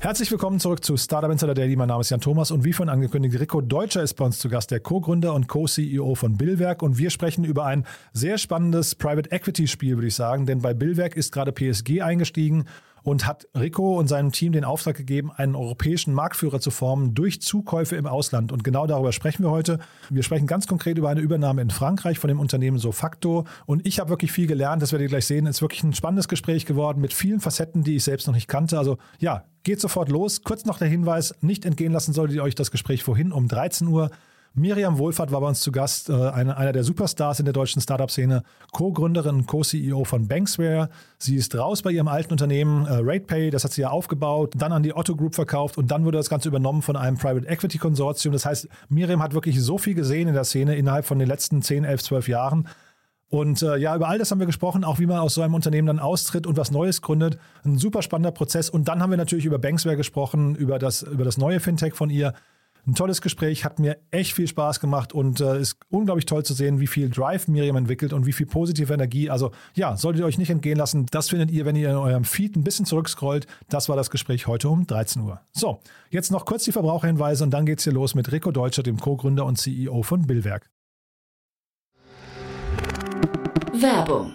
Herzlich willkommen zurück zu Startup Insider Daily. Mein Name ist Jan Thomas und wie vorhin angekündigt, Rico Deutscher ist bei uns zu Gast, der Co-Gründer und Co-CEO von Billwerk. Und wir sprechen über ein sehr spannendes Private Equity Spiel, würde ich sagen, denn bei Billwerk ist gerade PSG eingestiegen und hat Rico und seinem Team den Auftrag gegeben, einen europäischen Marktführer zu formen durch Zukäufe im Ausland. Und genau darüber sprechen wir heute. Wir sprechen ganz konkret über eine Übernahme in Frankreich von dem Unternehmen Sofacto. Und ich habe wirklich viel gelernt, das werdet ihr gleich sehen. Es ist wirklich ein spannendes Gespräch geworden mit vielen Facetten, die ich selbst noch nicht kannte. Also ja, geht sofort los. Kurz noch der Hinweis, nicht entgehen lassen solltet ihr euch das Gespräch vorhin um 13 Uhr Miriam Wohlfahrt war bei uns zu Gast, äh, eine, einer der Superstars in der deutschen Startup-Szene, Co-Gründerin Co-CEO von Banksware. Sie ist raus bei ihrem alten Unternehmen äh, RatePay, das hat sie ja aufgebaut, dann an die Otto Group verkauft und dann wurde das Ganze übernommen von einem Private Equity Konsortium. Das heißt, Miriam hat wirklich so viel gesehen in der Szene innerhalb von den letzten 10, 11, 12 Jahren. Und äh, ja, über all das haben wir gesprochen, auch wie man aus so einem Unternehmen dann austritt und was Neues gründet. Ein super spannender Prozess. Und dann haben wir natürlich über Banksware gesprochen, über das, über das neue Fintech von ihr. Ein tolles Gespräch, hat mir echt viel Spaß gemacht und äh, ist unglaublich toll zu sehen, wie viel Drive Miriam entwickelt und wie viel positive Energie. Also ja, solltet ihr euch nicht entgehen lassen. Das findet ihr, wenn ihr in eurem Feed ein bisschen zurückscrollt. Das war das Gespräch heute um 13 Uhr. So, jetzt noch kurz die Verbraucherhinweise und dann geht's hier los mit Rico Deutscher, dem Co-Gründer und CEO von Billwerk. Werbung.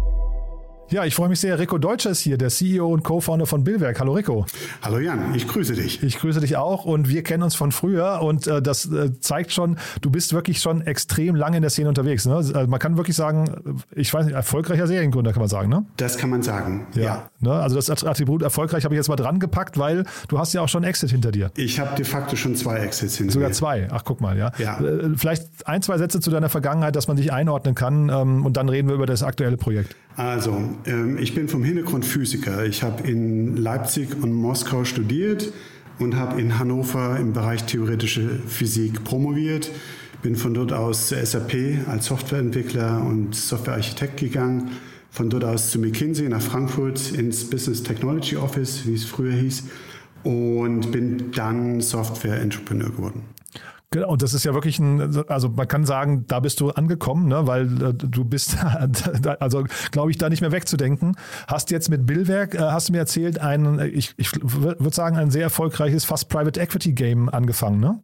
Ja, ich freue mich sehr. Rico Deutscher ist hier, der CEO und Co-Founder von Billwerk. Hallo Rico. Hallo Jan, ich grüße dich. Ich grüße dich auch und wir kennen uns von früher und äh, das äh, zeigt schon, du bist wirklich schon extrem lange in der Szene unterwegs. Ne? Also man kann wirklich sagen, ich weiß nicht, erfolgreicher Seriengründer kann man sagen, ne? Das kann man sagen, ja. ja. Ne? Also das Attribut erfolgreich habe ich jetzt mal dran gepackt, weil du hast ja auch schon Exit hinter dir. Ich habe de facto schon zwei Exits hinter Sogar mir. Sogar zwei, ach guck mal, ja. ja. Äh, vielleicht ein, zwei Sätze zu deiner Vergangenheit, dass man dich einordnen kann ähm, und dann reden wir über das aktuelle Projekt. Also, ähm, ich bin vom Hintergrund Physiker. Ich habe in Leipzig und Moskau studiert und habe in Hannover im Bereich theoretische Physik promoviert. Bin von dort aus zur SAP als Softwareentwickler und Softwarearchitekt gegangen. Von dort aus zu McKinsey nach Frankfurt ins Business Technology Office, wie es früher hieß. Und bin dann Software-Entrepreneur geworden. Genau, und das ist ja wirklich ein, also man kann sagen, da bist du angekommen, ne, weil äh, du bist, also glaube ich, da nicht mehr wegzudenken. Hast jetzt mit Billwerk, äh, hast du mir erzählt, ein, ich, ich würde sagen, ein sehr erfolgreiches, fast Private Equity Game angefangen, ne?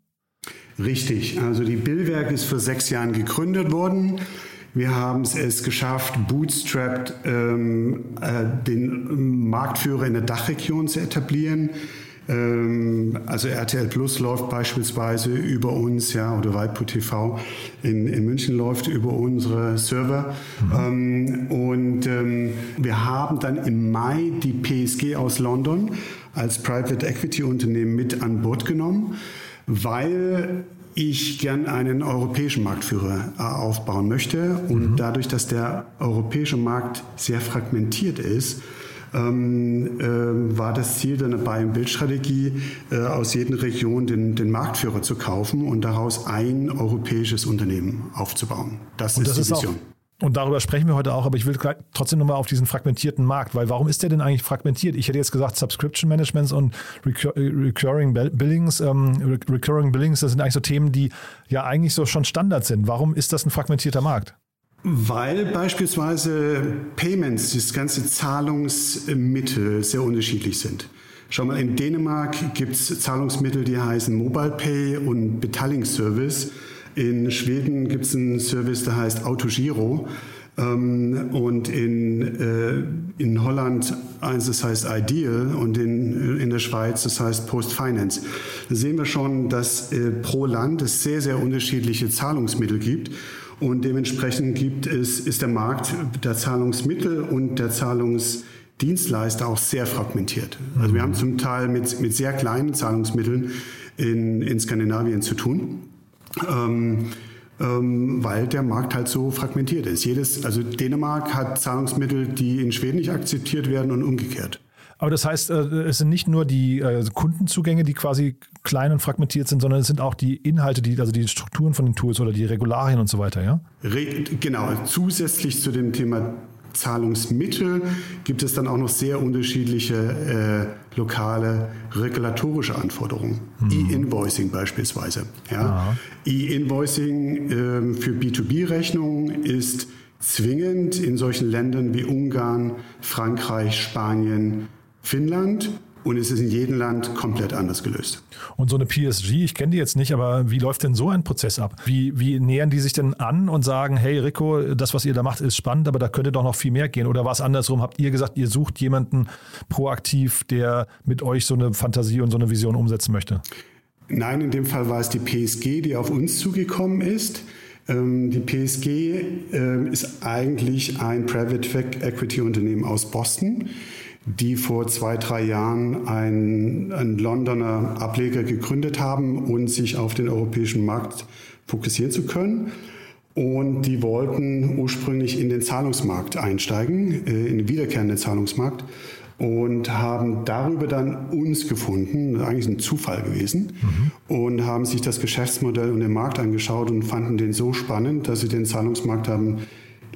Richtig, also die Billwerk ist vor sechs Jahren gegründet worden. Wir haben es geschafft, bootstrapped ähm, äh, den Marktführer in der Dachregion zu etablieren. Ähm, also RTL Plus läuft beispielsweise über uns, ja, oder Weipo TV in, in München läuft über unsere Server. Mhm. und ähm, wir haben dann im Mai die PSG aus London als Private Equity Unternehmen mit an Bord genommen, weil ich gern einen europäischen Marktführer äh, aufbauen möchte. Und mhm. dadurch, dass der europäische Markt sehr fragmentiert ist, ähm, äh, war das Ziel der Buy-and-Build-Strategie, äh, aus jeder Region den, den, Marktführer zu kaufen und daraus ein europäisches Unternehmen aufzubauen. Das, und ist das die Vision. Auch, und darüber sprechen wir heute auch, aber ich will trotzdem nochmal auf diesen fragmentierten Markt, weil warum ist der denn eigentlich fragmentiert? Ich hätte jetzt gesagt, Subscription Managements und Recurring Billings, ähm, Recurring Billings, das sind eigentlich so Themen, die ja eigentlich so schon Standard sind. Warum ist das ein fragmentierter Markt? Weil beispielsweise Payments, das ganze Zahlungsmittel sehr unterschiedlich sind. Schau mal, in Dänemark gibt es Zahlungsmittel, die heißen Mobile Pay und Betalling Service. In Schweden gibt es einen Service, der heißt Autogiro. Ähm, und in, äh, in Holland eins, das heißt Ideal und in, in der Schweiz, das heißt Post Finance. Da sehen wir schon, dass äh, pro Land es sehr, sehr unterschiedliche Zahlungsmittel gibt. Und dementsprechend gibt es, ist der Markt der Zahlungsmittel und der Zahlungsdienstleister auch sehr fragmentiert. Also wir haben zum Teil mit, mit sehr kleinen Zahlungsmitteln in, in Skandinavien zu tun. Ähm, ähm, weil der Markt halt so fragmentiert ist. Jedes, also Dänemark hat Zahlungsmittel, die in Schweden nicht akzeptiert werden und umgekehrt. Aber das heißt, äh, es sind nicht nur die äh, Kundenzugänge, die quasi klein und fragmentiert sind, sondern es sind auch die Inhalte, die, also die Strukturen von den Tools oder die Regularien und so weiter, ja? Genau, zusätzlich zu dem Thema Zahlungsmittel gibt es dann auch noch sehr unterschiedliche äh, lokale regulatorische Anforderungen. Mhm. E-Invoicing beispielsweise. Ja. E-Invoicing äh, für B2B-Rechnungen ist zwingend in solchen Ländern wie Ungarn, Frankreich, Spanien, Finnland und es ist in jedem Land komplett anders gelöst. Und so eine PSG, ich kenne die jetzt nicht, aber wie läuft denn so ein Prozess ab? Wie, wie nähern die sich denn an und sagen, hey Rico, das, was ihr da macht, ist spannend, aber da könnte doch noch viel mehr gehen? Oder war es andersrum? Habt ihr gesagt, ihr sucht jemanden proaktiv, der mit euch so eine Fantasie und so eine Vision umsetzen möchte? Nein, in dem Fall war es die PSG, die auf uns zugekommen ist. Ähm, die PSG ähm, ist eigentlich ein Private Equity Unternehmen aus Boston die vor zwei, drei Jahren einen, einen Londoner Ableger gegründet haben und sich auf den europäischen Markt fokussieren zu können. Und die wollten ursprünglich in den Zahlungsmarkt einsteigen, äh, in den wiederkehrenden Zahlungsmarkt und haben darüber dann uns gefunden, eigentlich ein Zufall gewesen, mhm. und haben sich das Geschäftsmodell und den Markt angeschaut und fanden den so spannend, dass sie den Zahlungsmarkt haben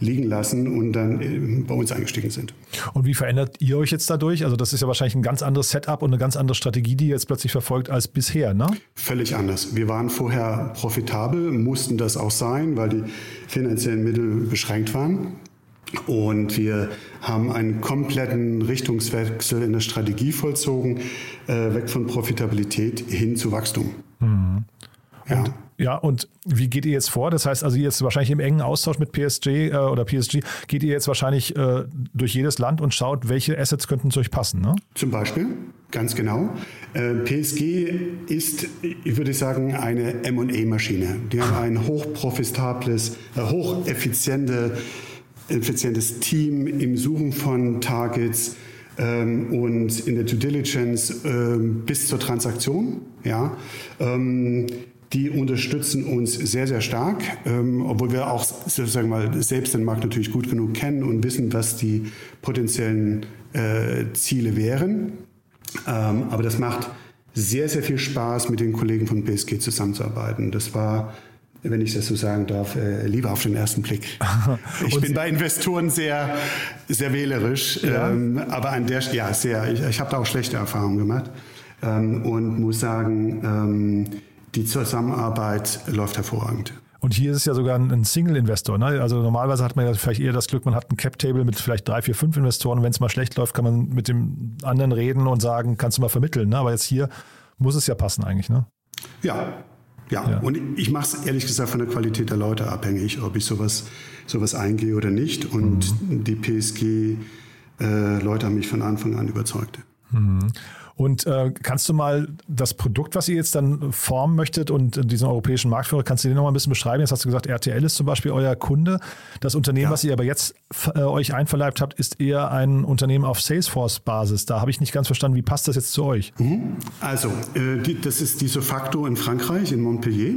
liegen lassen und dann äh, bei uns eingestiegen sind. Und wie verändert ihr euch jetzt dadurch? Also das ist ja wahrscheinlich ein ganz anderes Setup und eine ganz andere Strategie, die ihr jetzt plötzlich verfolgt als bisher, ne? Völlig anders. Wir waren vorher profitabel, mussten das auch sein, weil die finanziellen Mittel beschränkt waren. Und wir haben einen kompletten Richtungswechsel in der Strategie vollzogen, äh, weg von Profitabilität hin zu Wachstum. Mhm. Ja. Ja, und wie geht ihr jetzt vor? Das heißt also jetzt wahrscheinlich im engen Austausch mit PSG äh, oder PSG, geht ihr jetzt wahrscheinlich äh, durch jedes Land und schaut, welche Assets könnten zu euch passen, ne? Zum Beispiel, ganz genau. Äh, PSG ist, ich würde sagen, eine M&A-Maschine. Die haben ein hochprofitables, äh, hocheffiziente, effizientes Team im Suchen von Targets, ähm, und in der Due Diligence ähm, bis zur Transaktion. Ja, ähm, die unterstützen uns sehr, sehr stark, ähm, obwohl wir auch sozusagen mal selbst den Markt natürlich gut genug kennen und wissen, was die potenziellen äh, Ziele wären. Ähm, aber das macht sehr, sehr viel Spaß, mit den Kollegen von BSG zusammenzuarbeiten. Das war wenn ich das so sagen darf, äh, lieber auf den ersten Blick. Ich bin bei Investoren sehr, sehr wählerisch, ja. ähm, aber an der, ja, sehr, ich, ich habe da auch schlechte Erfahrungen gemacht ähm, und muss sagen, ähm, die Zusammenarbeit läuft hervorragend. Und hier ist es ja sogar ein Single-Investor. Ne? Also normalerweise hat man ja vielleicht eher das Glück, man hat ein Cap-Table mit vielleicht drei, vier, fünf Investoren. Wenn es mal schlecht läuft, kann man mit dem anderen reden und sagen, kannst du mal vermitteln. Ne? Aber jetzt hier muss es ja passen eigentlich. Ne? Ja, ja. ja. Und ich mache es ehrlich gesagt von der Qualität der Leute abhängig, ob ich sowas, sowas eingehe oder nicht. Und mhm. die PSG-Leute äh, haben mich von Anfang an überzeugt. Mhm. Und äh, kannst du mal das Produkt, was ihr jetzt dann formen möchtet und diesen europäischen Marktführer, kannst du den noch mal ein bisschen beschreiben? Jetzt hast du gesagt, RTL ist zum Beispiel euer Kunde. Das Unternehmen, ja. was ihr aber jetzt äh, euch einverleibt habt, ist eher ein Unternehmen auf Salesforce-Basis. Da habe ich nicht ganz verstanden, wie passt das jetzt zu euch? Mhm. Also, äh, die, das ist die Sofacto in Frankreich, in Montpellier.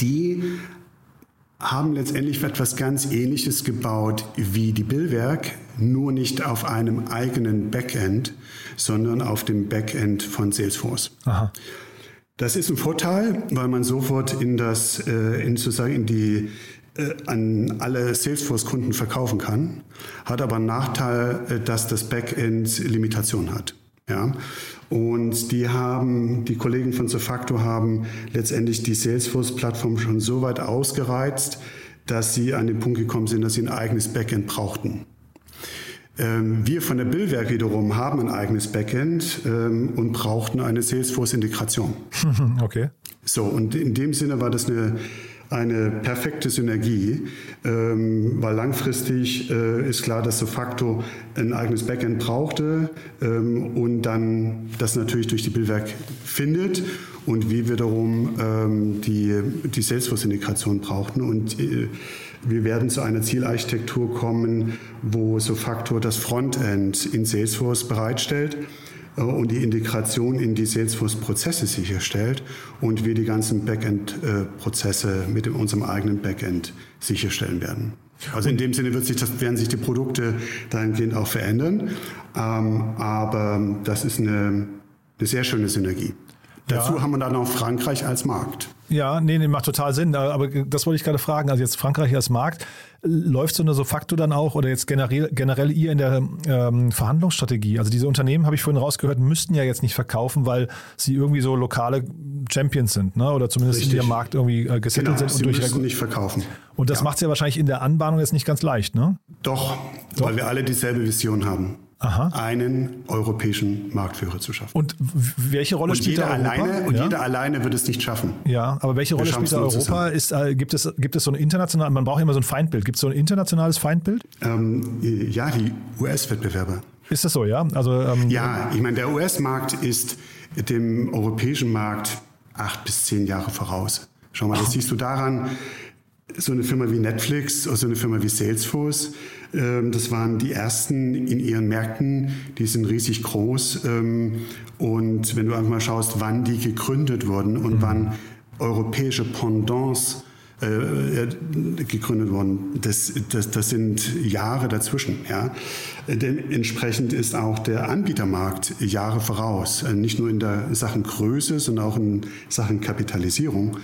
Die haben letztendlich etwas ganz Ähnliches gebaut wie die Billwerk, nur nicht auf einem eigenen Backend, sondern auf dem Backend von Salesforce. Aha. Das ist ein Vorteil, weil man sofort in das, äh, in sozusagen in die äh, an alle Salesforce-Kunden verkaufen kann, hat aber einen Nachteil, äh, dass das Backend Limitation hat. Ja, und die haben, die Kollegen von Sofacto haben letztendlich die Salesforce-Plattform schon so weit ausgereizt, dass sie an den Punkt gekommen sind, dass sie ein eigenes Backend brauchten. Ähm, wir von der Billwerk wiederum haben ein eigenes Backend ähm, und brauchten eine Salesforce-Integration. Okay. So, und in dem Sinne war das eine, eine perfekte Synergie, ähm, weil langfristig äh, ist klar, dass Sofacto ein eigenes Backend brauchte ähm, und dann das natürlich durch die Billwerk findet und wir wiederum ähm, die, die Salesforce-Integration brauchten. Und äh, wir werden zu einer Zielarchitektur kommen, wo Sofactor das Frontend in Salesforce bereitstellt und die Integration in die Salesforce-Prozesse sicherstellt und wir die ganzen Backend-Prozesse mit unserem eigenen Backend sicherstellen werden. Also in dem Sinne wird sich das, werden sich die Produkte dahingehend auch verändern, ähm, aber das ist eine, eine sehr schöne Synergie. Dazu haben wir dann noch Frankreich als Markt. Ja, nee, nee, macht total Sinn. Aber das wollte ich gerade fragen. Also jetzt Frankreich als Markt, läuft so eine so facto dann auch oder jetzt generell, generell ihr in der ähm, Verhandlungsstrategie? Also diese Unternehmen, habe ich vorhin rausgehört, müssten ja jetzt nicht verkaufen, weil sie irgendwie so lokale Champions sind, ne? oder zumindest Richtig. in ihrem Markt irgendwie äh, gesettelt genau, sind. Sie und müssen nicht verkaufen. Und das ja. macht es ja wahrscheinlich in der Anbahnung jetzt nicht ganz leicht, ne? Doch, Doch. weil wir alle dieselbe Vision haben. Aha. einen europäischen Marktführer zu schaffen. Und welche Rolle und spielt jeder Europa? Alleine, und ja. jeder alleine wird es nicht schaffen. Ja, aber welche Rolle spielt Europa? Ist, äh, gibt, es, gibt es so ein internationales, man braucht immer so ein Feindbild. Gibt es so ein internationales Feindbild? Ähm, ja, die US-Wettbewerber. Ist das so, ja? Also, ähm, ja, ich meine, der US-Markt ist dem europäischen Markt acht bis zehn Jahre voraus. Schau mal, das siehst du daran, so eine Firma wie Netflix oder so eine Firma wie Salesforce, ähm, das waren die ersten in ihren Märkten, die sind riesig groß. Ähm, und wenn du einfach mal schaust, wann die gegründet wurden und mhm. wann europäische Pendants äh, äh, gegründet worden. Das, das, das sind Jahre dazwischen. Ja. Denn entsprechend ist auch der Anbietermarkt Jahre voraus. Nicht nur in der Sachen Größe, sondern auch in Sachen Kapitalisierung.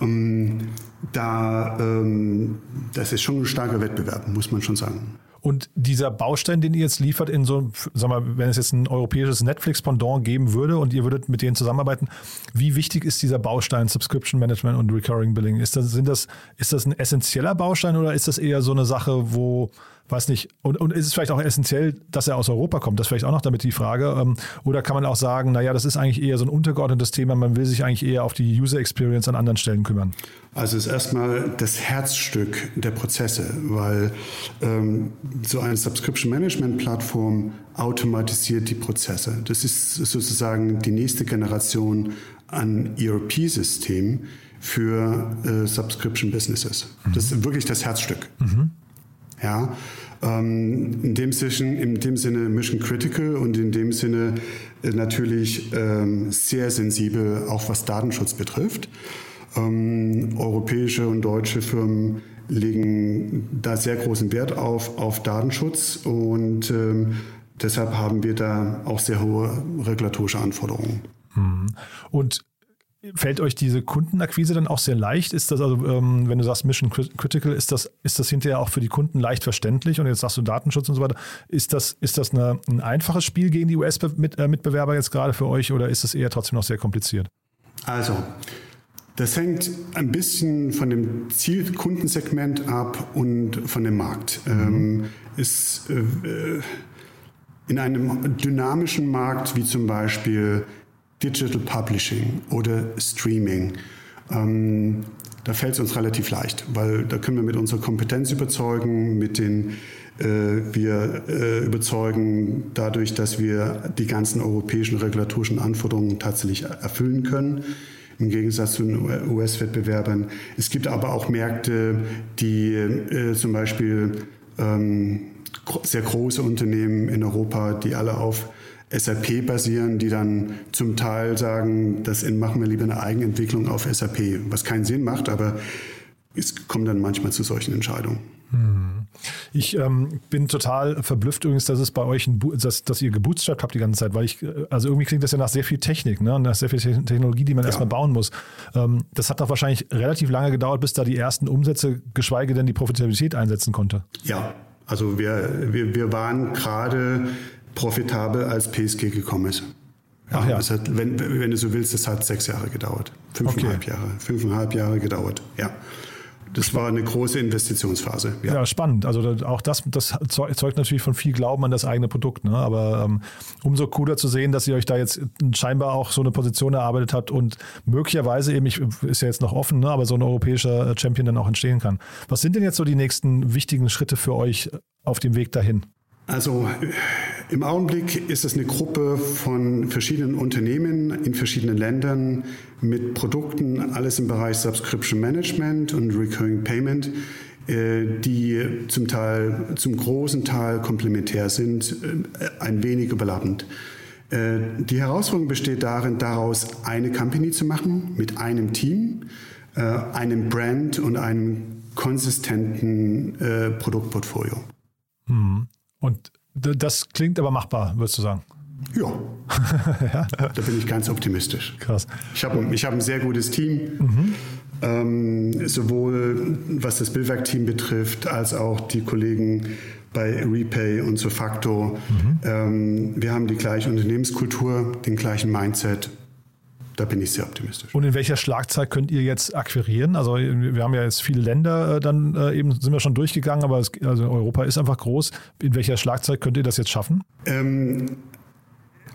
Ähm, da, ähm, das ist schon ein starker Wettbewerb, muss man schon sagen. Und dieser Baustein, den ihr jetzt liefert in so, sag mal, wenn es jetzt ein europäisches Netflix-Pendant geben würde und ihr würdet mit denen zusammenarbeiten, wie wichtig ist dieser Baustein Subscription Management und Recurring Billing? Ist das, sind das, ist das ein essentieller Baustein oder ist das eher so eine Sache, wo weiß nicht, und, und ist es vielleicht auch essentiell, dass er aus Europa kommt? Das vielleicht auch noch damit die Frage. Ähm, oder kann man auch sagen, naja, das ist eigentlich eher so ein untergeordnetes Thema, man will sich eigentlich eher auf die User Experience an anderen Stellen kümmern? Also es ist erstmal das Herzstück der Prozesse, weil ähm, so eine Subscription Management Plattform automatisiert die Prozesse. Das ist sozusagen die nächste Generation an ERP-System für äh, Subscription Businesses. Mhm. Das ist wirklich das Herzstück. Mhm. Ja, ähm, in, dem Sinne, in dem Sinne Mission Critical und in dem Sinne äh, natürlich ähm, sehr sensibel, auch was Datenschutz betrifft. Ähm, europäische und deutsche Firmen legen da sehr großen Wert auf, auf Datenschutz und ähm, deshalb haben wir da auch sehr hohe regulatorische Anforderungen. Mhm. Und Fällt euch diese Kundenakquise dann auch sehr leicht? Ist das also, ähm, wenn du sagst Mission Critical, ist das, ist das hinterher auch für die Kunden leicht verständlich? Und jetzt sagst du Datenschutz und so weiter. Ist das, ist das eine, ein einfaches Spiel gegen die US-Mitbewerber jetzt gerade für euch oder ist das eher trotzdem noch sehr kompliziert? Also, das hängt ein bisschen von dem Zielkundensegment ab und von dem Markt. Mhm. Ähm, ist, äh, in einem dynamischen Markt wie zum Beispiel Digital Publishing oder Streaming. Ähm, da fällt es uns relativ leicht, weil da können wir mit unserer Kompetenz überzeugen, mit den äh, wir äh, überzeugen dadurch, dass wir die ganzen europäischen regulatorischen Anforderungen tatsächlich erfüllen können im Gegensatz zu den US-Wettbewerbern. Es gibt aber auch Märkte, die äh, zum Beispiel ähm, sehr große Unternehmen in Europa, die alle auf SAP basieren, die dann zum Teil sagen, das machen wir lieber eine Eigenentwicklung auf SAP, was keinen Sinn macht, aber es kommt dann manchmal zu solchen Entscheidungen. Hm. Ich ähm, bin total verblüfft übrigens, dass es bei euch, ein, dass, dass ihr gebootstrapped habt die ganze Zeit, weil ich, also irgendwie klingt das ja nach sehr viel Technik, ne? nach sehr viel Technologie, die man ja. erstmal bauen muss. Ähm, das hat doch wahrscheinlich relativ lange gedauert, bis da die ersten Umsätze, geschweige denn die Profitabilität einsetzen konnte. Ja, also wir, wir, wir waren gerade profitabel als PSG gekommen ist. Ja, ja. Es hat, wenn, wenn du so willst, es hat sechs Jahre gedauert. Fünfeinhalb okay. Jahre. Fünfeinhalb Jahre gedauert, ja. das war eine große Investitionsphase. Ja, ja spannend. Also auch das, das zeugt natürlich von viel Glauben an das eigene Produkt. Ne? Aber ähm, umso cooler zu sehen, dass ihr euch da jetzt scheinbar auch so eine Position erarbeitet habt und möglicherweise eben, ich, ist ja jetzt noch offen, ne? aber so ein europäischer Champion dann auch entstehen kann. Was sind denn jetzt so die nächsten wichtigen Schritte für euch auf dem Weg dahin? Also im Augenblick ist es eine Gruppe von verschiedenen Unternehmen in verschiedenen Ländern mit Produkten, alles im Bereich Subscription Management und Recurring Payment, äh, die zum Teil, zum großen Teil komplementär sind, äh, ein wenig überlappend. Äh, die Herausforderung besteht darin, daraus eine Company zu machen mit einem Team, einem Brand und einem konsistenten Produktportfolio. Mhm. Und das klingt aber machbar, würdest du sagen? Ja. ja. Da bin ich ganz optimistisch. Krass. Ich habe ich hab ein sehr gutes Team, mhm. ähm, sowohl was das Billwerk-Team betrifft, als auch die Kollegen bei Repay und Sofacto. Mhm. Ähm, wir haben die gleiche Unternehmenskultur, den gleichen Mindset da bin ich sehr optimistisch. Und in welcher Schlagzeit könnt ihr jetzt akquirieren? Also wir haben ja jetzt viele Länder, äh, dann äh, eben sind wir schon durchgegangen, aber es, also Europa ist einfach groß. In welcher Schlagzeit könnt ihr das jetzt schaffen? Ähm,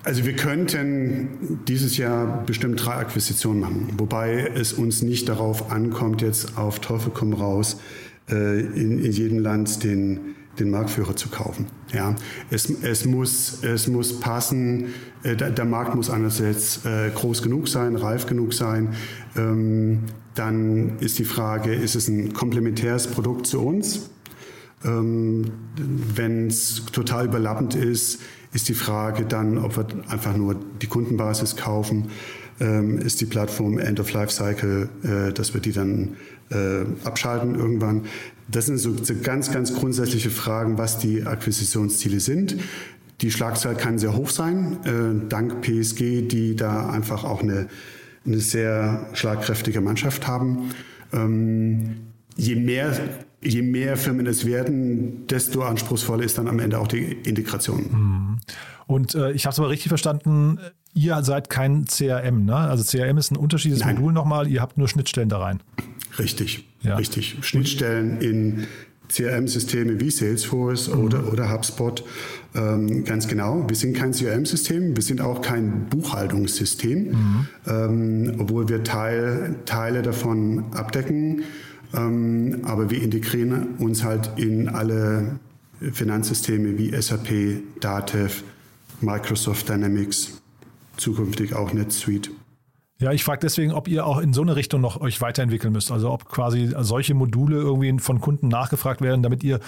also wir könnten dieses Jahr bestimmt drei Akquisitionen machen, wobei es uns nicht darauf ankommt, jetzt auf Teufel komm raus äh, in, in jedem Land den den Marktführer zu kaufen. Ja, es, es, muss, es muss passen, äh, der, Markt muss einerseits äh, groß genug sein, reif genug sein. Ähm, dann ist die Frage, ist es ein komplementäres Produkt zu uns? Ähm, Wenn es total überlappend ist, ist die Frage dann, ob wir einfach nur die Kundenbasis kaufen. Ähm, ist die Plattform End of Life Cycle, äh, dass wir die dann äh, abschalten irgendwann. Das sind so, ganz, ganz grundsätzliche Fragen, was die Akquisitionsziele sind. Die Schlagzahl kann sehr hoch sein, äh, dank PSG, die da einfach auch eine, eine sehr schlagkräftige Mannschaft haben. Ähm, je mehr je mehr Firmen es werden, desto anspruchsvoller ist dann am Ende auch die Integration. Mhm. Und äh, ich habe es aber richtig verstanden, ihr seid kein CRM, ne? Also CRM ist ein unterschiedliches Nein. Modul nochmal, ihr habt nur Schnittstellen da rein. Richtig, ja. richtig. Schnittstellen in CRM-Systeme wie Salesforce mhm. oder, oder HubSpot. Ähm, ganz genau. Wir sind kein CRM-System, wir sind auch kein Buchhaltungssystem, mhm. ähm, obwohl wir Teil, Teile davon abdecken. Ähm, aber wir integrieren uns halt in alle Finanzsysteme wie SAP, Datev, Microsoft Dynamics, zukünftig auch NetSuite. Ja, ich frage deswegen, ob ihr auch in so eine Richtung noch euch weiterentwickeln müsst. Also ob quasi solche Module irgendwie von Kunden nachgefragt werden, damit ihr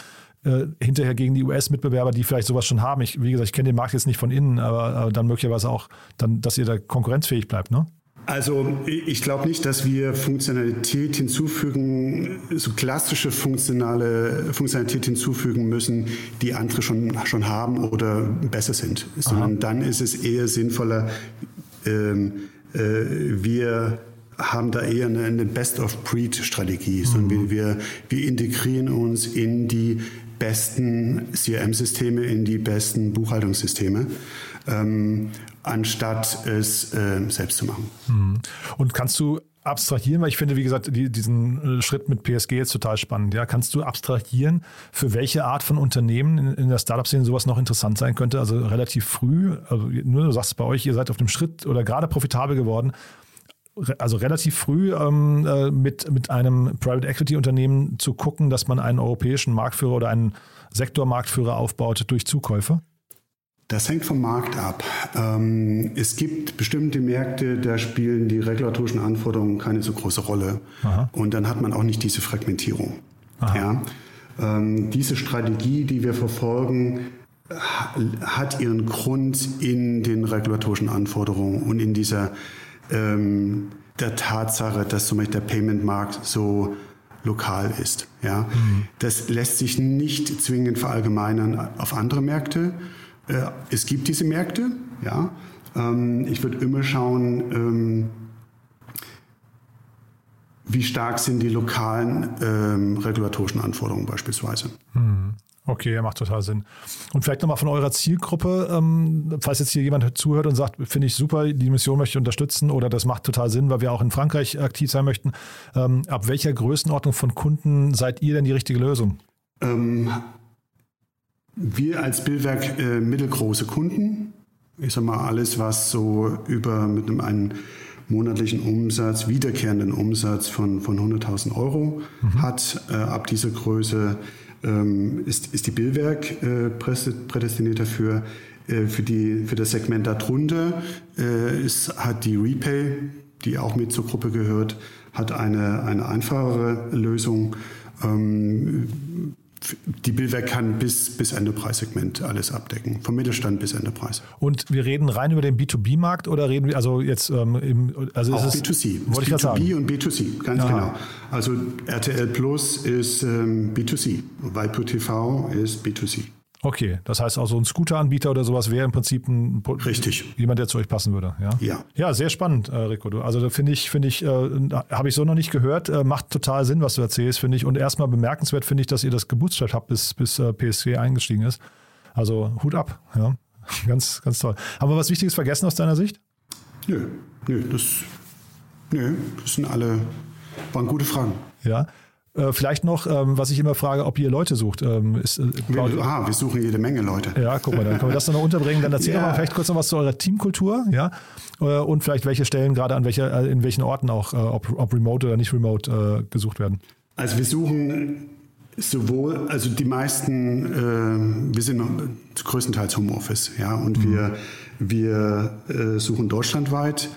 äh, hinterher gegen die US-Mitbewerber, die vielleicht sowas schon haben. Ich, wie gesagt, ich kenne den Markt jetzt nicht von innen, aber, aber dann möglicherweise auch, dann, dass ihr da konkurrenzfähig bleibt, ne? Also ich glaube nicht, dass wir Funktionalität hinzufügen, so klassische funktionale Funktionalität hinzufügen müssen, die andere schon, schon haben oder besser sind, sondern Aha. dann ist es eher sinnvoller, ähm, äh, wir haben da eher eine, eine Best-of-Breed-Strategie, mhm. sondern wir, wir integrieren uns in die besten CRM-Systeme, in die besten Buchhaltungssysteme. Ähm, anstatt es äh, selbst zu machen. Mhm. Und kannst du abstrahieren, weil ich finde, wie gesagt, die, diesen äh, Schritt mit PSG jetzt total spannend. Ja, kannst du abstrahieren, für welche Art von Unternehmen in, in der Startup-Szene sowas noch interessant sein könnte? Also relativ früh, also nur du sagst bei euch, ihr seid auf dem Schritt oder gerade profitabel geworden. Also relativ früh ähm, äh, mit, mit einem Private Equity Unternehmen zu gucken, dass man einen europäischen Marktführer oder einen Sektormarktführer aufbaut durch Zukäufe? Das hängt vom Markt ab. Ähm, es gibt bestimmte Märkte, da spielen die regulatorischen Anforderungen keine so große Rolle. Aha. Und dann hat man auch nicht diese Fragmentierung. Ja? Ähm, diese Strategie, die wir verfolgen, hat ihren Grund in den regulatorischen Anforderungen und in dieser ähm, der Tatsache, dass zum Beispiel der Payment-Markt so lokal ist. Ja? Mhm. Das lässt sich nicht zwingend verallgemeinern auf andere Märkte. Äh, es gibt diese Märkte, ja. Ähm, ich würde immer schauen, ähm, wie stark sind die lokalen ähm, regulatorischen Anforderungen beispielsweise. Hm. Okay, ja, macht total Sinn. Und vielleicht nochmal von eurer Zielgruppe, ähm, falls jetzt hier jemand zuhört und sagt, finde ich super, die Mission möchte ich unterstützen oder das macht total Sinn, weil wir auch in Frankreich aktiv sein möchten. Ähm, ab welcher Größenordnung von Kunden seid ihr denn die richtige Lösung? Ähm, wir als Billwerk äh, mittelgroße Kunden. Ich sag mal, alles, was so über mit einem, einem monatlichen Umsatz, wiederkehrenden Umsatz von, von 100.000 Euro mhm. hat, äh, ab dieser Größe ähm, ist, ist die Billwerk äh, prädestiniert dafür. Äh, für, die, für das Segment darunter äh, ist, hat die Repay, die auch mit zur Gruppe gehört, hat eine, eine einfachere Lösung. Ähm, die Billwerk kann bis, bis Enterprise-Segment alles abdecken, vom Mittelstand bis Enterprise. Und wir reden rein über den B2B-Markt oder reden wir also jetzt ähm, im, also Auch ist B2C. Es, wollte ich B2B sagen. und B2C, ganz Aha. genau. Also RTL Plus ist ähm, B2C, Vipo TV ist B2C. Okay, das heißt also ein Scooter-Anbieter oder sowas wäre im Prinzip ein Richtig. jemand, der zu euch passen würde. Ja, ja. ja sehr spannend, äh, Rico. Also da finde ich, finde ich, äh, habe ich so noch nicht gehört. Äh, macht total Sinn, was du erzählst, finde ich. Und erstmal bemerkenswert finde ich, dass ihr das gebootstrapped habt, bis, bis äh, PSG eingestiegen ist. Also Hut ab, ja. ganz, ganz toll. Haben wir was Wichtiges vergessen aus deiner Sicht? Nö, nö, das, nö, das sind alle, waren gute Fragen. Ja. Äh, vielleicht noch, ähm, was ich immer frage, ob ihr Leute sucht. Ähm, ist, äh, wir, ah, wir suchen jede Menge Leute. Ja, guck mal, dann können wir das noch unterbringen. Dann erzähl ja. doch mal vielleicht kurz noch was zu eurer Teamkultur, ja, äh, und vielleicht welche Stellen gerade an welche, äh, in welchen Orten auch, äh, ob, ob remote oder nicht remote gesucht werden. Also wir suchen sowohl, also die meisten, wir sind größtenteils Homeoffice, ja, und mhm. wir, wir suchen deutschlandweit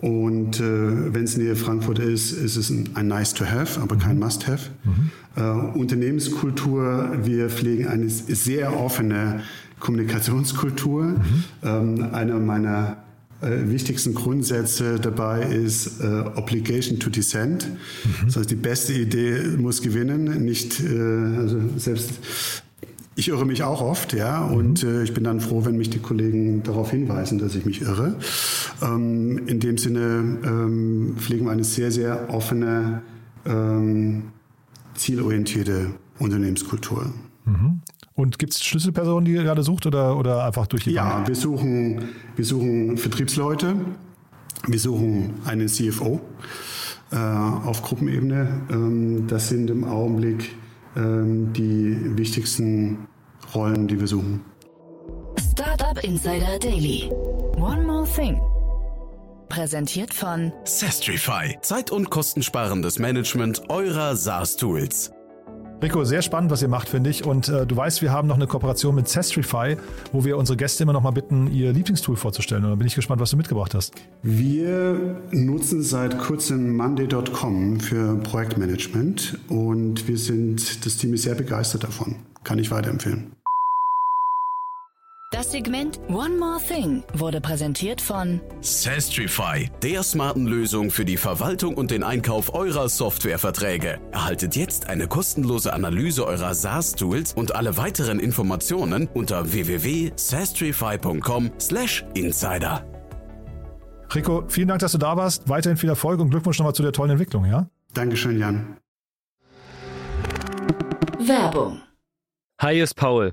und äh, wenn es Nähe Frankfurt ist, ist es ein, ein Nice to have, aber kein mhm. Must have. Mhm. Äh, Unternehmenskultur, wir pflegen eine sehr offene Kommunikationskultur. Mhm. Ähm, einer meiner äh, wichtigsten Grundsätze dabei ist äh, Obligation to Dissent. Mhm. Das heißt, die beste Idee muss gewinnen, nicht äh, also selbst ich irre mich auch oft, ja, mhm. und äh, ich bin dann froh, wenn mich die Kollegen darauf hinweisen, dass ich mich irre. Ähm, in dem Sinne ähm, pflegen wir eine sehr, sehr offene, ähm, zielorientierte Unternehmenskultur. Mhm. Und gibt es Schlüsselpersonen, die ihr gerade sucht oder, oder einfach durch die Ja, wir suchen, wir suchen Vertriebsleute, wir suchen einen CFO äh, auf Gruppenebene. Ähm, das sind im Augenblick ähm, die wichtigsten Rollen, die wir suchen. Startup Insider Daily. One more thing. Präsentiert von Sestrify. Zeit- und kostensparendes Management eurer SaaS-Tools. Rico, sehr spannend, was ihr macht, finde ich. Und äh, du weißt, wir haben noch eine Kooperation mit Sestrify, wo wir unsere Gäste immer noch mal bitten, ihr Lieblingstool vorzustellen. Und da bin ich gespannt, was du mitgebracht hast. Wir nutzen seit kurzem Monday.com für Projektmanagement und wir sind, das Team ist sehr begeistert davon. Kann ich weiterempfehlen. Das Segment One More Thing wurde präsentiert von Sastrify, der smarten Lösung für die Verwaltung und den Einkauf eurer Softwareverträge. Erhaltet jetzt eine kostenlose Analyse eurer SaaS-Tools und alle weiteren Informationen unter www.sastrify.com/insider. Rico, vielen Dank, dass du da warst. Weiterhin viel Erfolg und Glückwunsch nochmal zu der tollen Entwicklung, ja? Dankeschön, Jan. Werbung. Hi, ist Paul.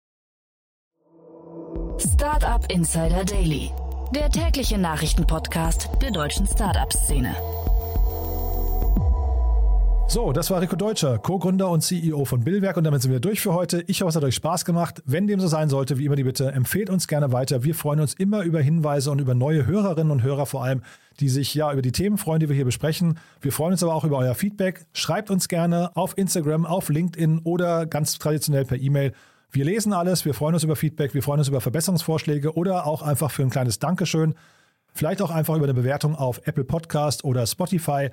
Startup Insider Daily, der tägliche Nachrichtenpodcast der deutschen Startup-Szene. So, das war Rico Deutscher, Co-Gründer und CEO von Billwerk und damit sind wir durch für heute. Ich hoffe, es hat euch Spaß gemacht. Wenn dem so sein sollte, wie immer die Bitte, empfehlt uns gerne weiter. Wir freuen uns immer über Hinweise und über neue Hörerinnen und Hörer vor allem, die sich ja über die Themen freuen, die wir hier besprechen. Wir freuen uns aber auch über euer Feedback. Schreibt uns gerne auf Instagram, auf LinkedIn oder ganz traditionell per E-Mail wir lesen alles, wir freuen uns über Feedback, wir freuen uns über Verbesserungsvorschläge oder auch einfach für ein kleines Dankeschön. Vielleicht auch einfach über eine Bewertung auf Apple Podcast oder Spotify.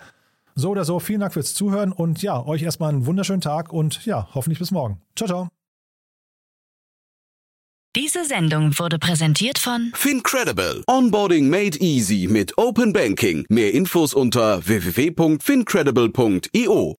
So oder so, vielen Dank fürs Zuhören und ja, euch erstmal einen wunderschönen Tag und ja, hoffentlich bis morgen. Ciao, ciao. Diese Sendung wurde präsentiert von Fincredible. Onboarding made easy mit Open Banking. Mehr Infos unter www.fincredible.io.